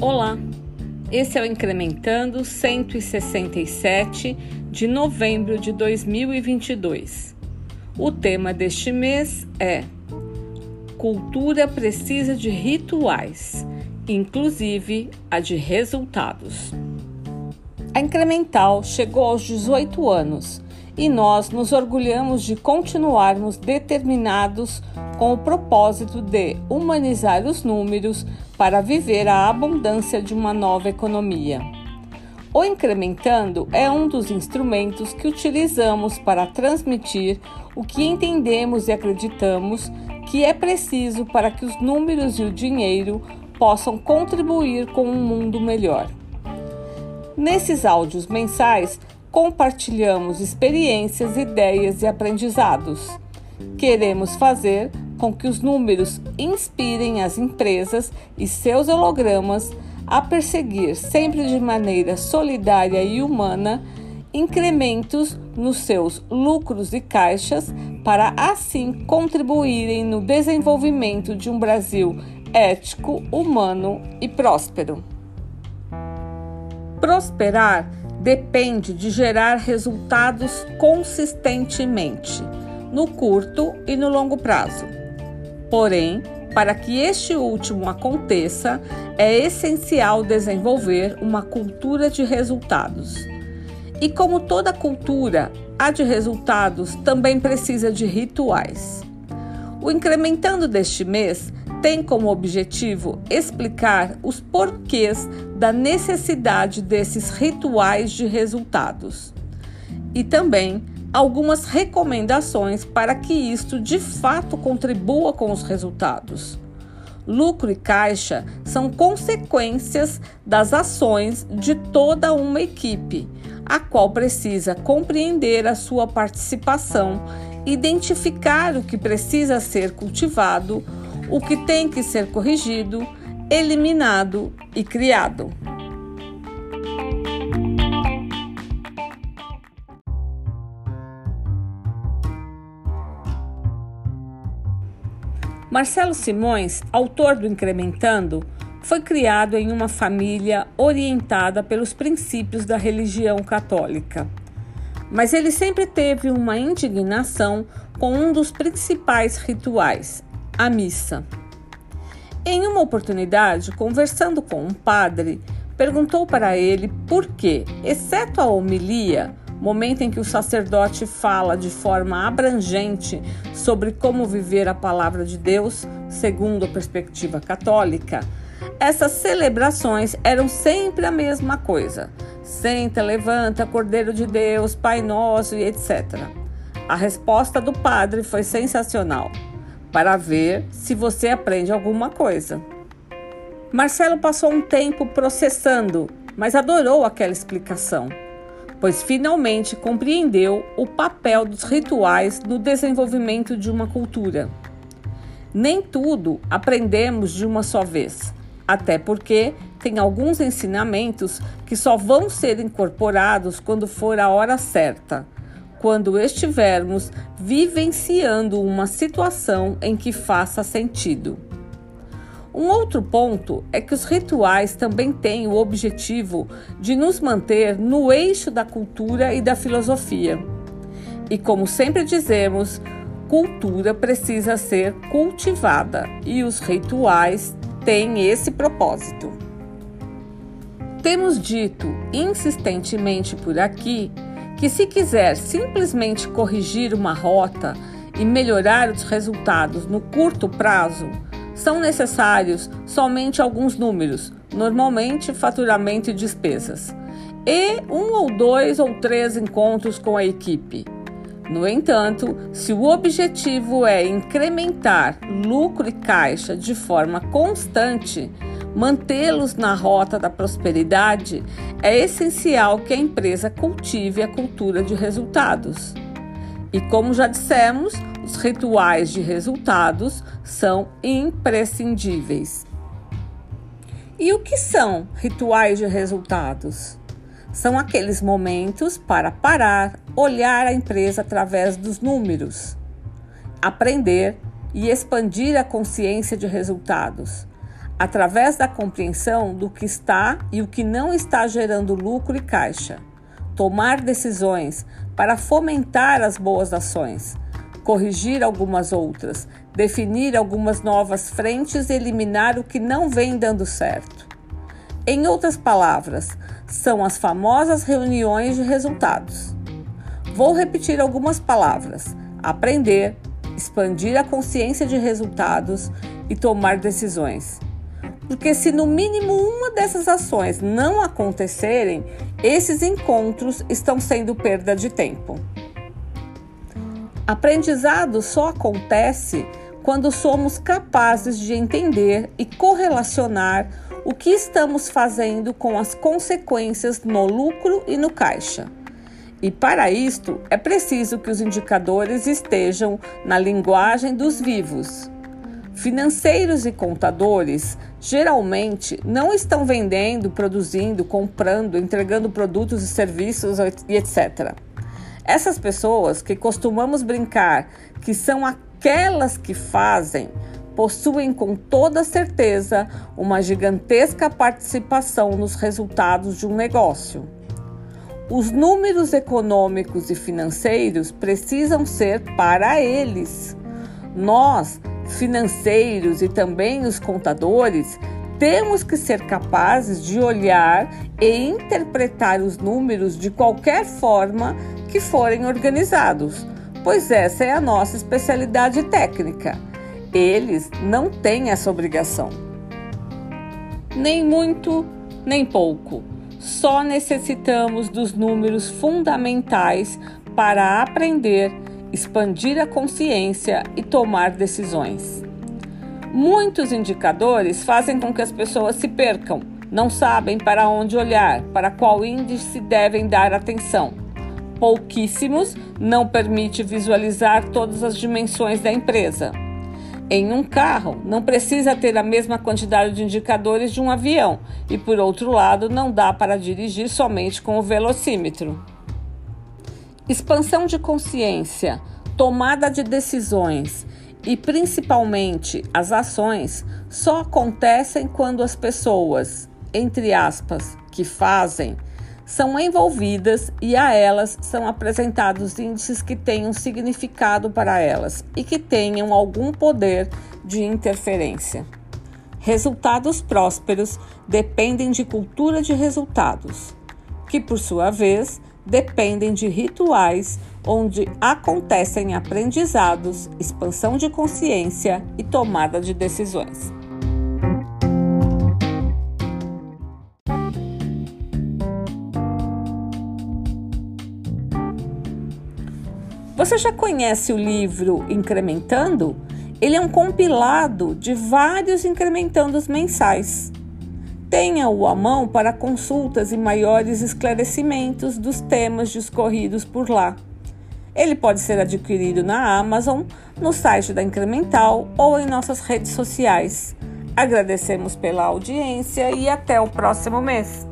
Olá, esse é o Incrementando 167 de novembro de 2022. O tema deste mês é Cultura precisa de rituais, inclusive a de resultados. A Incremental chegou aos 18 anos e nós nos orgulhamos de continuarmos determinados com o propósito de humanizar os números para viver a abundância de uma nova economia. O Incrementando é um dos instrumentos que utilizamos para transmitir o que entendemos e acreditamos que é preciso para que os números e o dinheiro possam contribuir com um mundo melhor. Nesses áudios mensais, compartilhamos experiências, ideias e aprendizados. Queremos fazer com que os números inspirem as empresas e seus hologramas a perseguir sempre de maneira solidária e humana incrementos nos seus lucros e caixas para assim contribuírem no desenvolvimento de um Brasil ético, humano e próspero. Prosperar depende de gerar resultados consistentemente, no curto e no longo prazo. Porém, para que este último aconteça, é essencial desenvolver uma cultura de resultados. E como toda cultura, a de resultados também precisa de rituais. O Incrementando deste mês tem como objetivo explicar os porquês da necessidade desses rituais de resultados e também algumas recomendações para que isto de fato contribua com os resultados. Lucro e caixa são consequências das ações de toda uma equipe, a qual precisa compreender a sua participação, identificar o que precisa ser cultivado o que tem que ser corrigido, eliminado e criado. Marcelo Simões, autor do Incrementando, foi criado em uma família orientada pelos princípios da religião católica. Mas ele sempre teve uma indignação com um dos principais rituais, a missa. Em uma oportunidade, conversando com um padre, perguntou para ele por que, exceto a homilia, momento em que o sacerdote fala de forma abrangente sobre como viver a palavra de Deus, segundo a perspectiva católica, essas celebrações eram sempre a mesma coisa. Senta, levanta, Cordeiro de Deus, Pai Nosso e etc. A resposta do padre foi sensacional para ver se você aprende alguma coisa. Marcelo passou um tempo processando, mas adorou aquela explicação, pois finalmente compreendeu o papel dos rituais no desenvolvimento de uma cultura. Nem tudo aprendemos de uma só vez, até porque tem alguns ensinamentos que só vão ser incorporados quando for a hora certa quando estivermos vivenciando uma situação em que faça sentido. Um outro ponto é que os rituais também têm o objetivo de nos manter no eixo da cultura e da filosofia. E como sempre dizemos, cultura precisa ser cultivada e os rituais têm esse propósito. Temos dito insistentemente por aqui que, se quiser simplesmente corrigir uma rota e melhorar os resultados no curto prazo, são necessários somente alguns números, normalmente faturamento e despesas, e um ou dois ou três encontros com a equipe. No entanto, se o objetivo é incrementar lucro e caixa de forma constante, mantê-los na rota da prosperidade, é essencial que a empresa cultive a cultura de resultados. E como já dissemos, os rituais de resultados são imprescindíveis. E o que são rituais de resultados? São aqueles momentos para parar, olhar a empresa através dos números, aprender e expandir a consciência de resultados através da compreensão do que está e o que não está gerando lucro e caixa. Tomar decisões para fomentar as boas ações, corrigir algumas outras, definir algumas novas frentes e eliminar o que não vem dando certo. Em outras palavras, são as famosas reuniões de resultados. Vou repetir algumas palavras: aprender, expandir a consciência de resultados e tomar decisões. Porque se no mínimo uma dessas ações não acontecerem, esses encontros estão sendo perda de tempo. Aprendizado só acontece quando somos capazes de entender e correlacionar o que estamos fazendo com as consequências no lucro e no caixa. E para isto é preciso que os indicadores estejam na linguagem dos vivos. Financeiros e contadores geralmente não estão vendendo, produzindo, comprando, entregando produtos e serviços e etc. Essas pessoas que costumamos brincar que são aquelas que fazem, possuem com toda certeza uma gigantesca participação nos resultados de um negócio. Os números econômicos e financeiros precisam ser para eles. Nós financeiros e também os contadores, temos que ser capazes de olhar e interpretar os números de qualquer forma que forem organizados, pois essa é a nossa especialidade técnica. Eles não têm essa obrigação. Nem muito, nem pouco. Só necessitamos dos números fundamentais para aprender expandir a consciência e tomar decisões. Muitos indicadores fazem com que as pessoas se percam, não sabem para onde olhar, para qual índice devem dar atenção. Pouquíssimos não permite visualizar todas as dimensões da empresa. Em um carro, não precisa ter a mesma quantidade de indicadores de um avião, e por outro lado, não dá para dirigir somente com o velocímetro. Expansão de consciência, tomada de decisões e principalmente as ações só acontecem quando as pessoas, entre aspas, que fazem, são envolvidas e a elas são apresentados índices que tenham significado para elas e que tenham algum poder de interferência. Resultados prósperos dependem de cultura de resultados, que por sua vez dependem de rituais onde acontecem aprendizados, expansão de consciência e tomada de decisões. Você já conhece o livro Incrementando? Ele é um compilado de vários incrementandos mensais. Tenha-o à mão para consultas e maiores esclarecimentos dos temas discorridos por lá. Ele pode ser adquirido na Amazon, no site da Incremental ou em nossas redes sociais. Agradecemos pela audiência e até o próximo mês.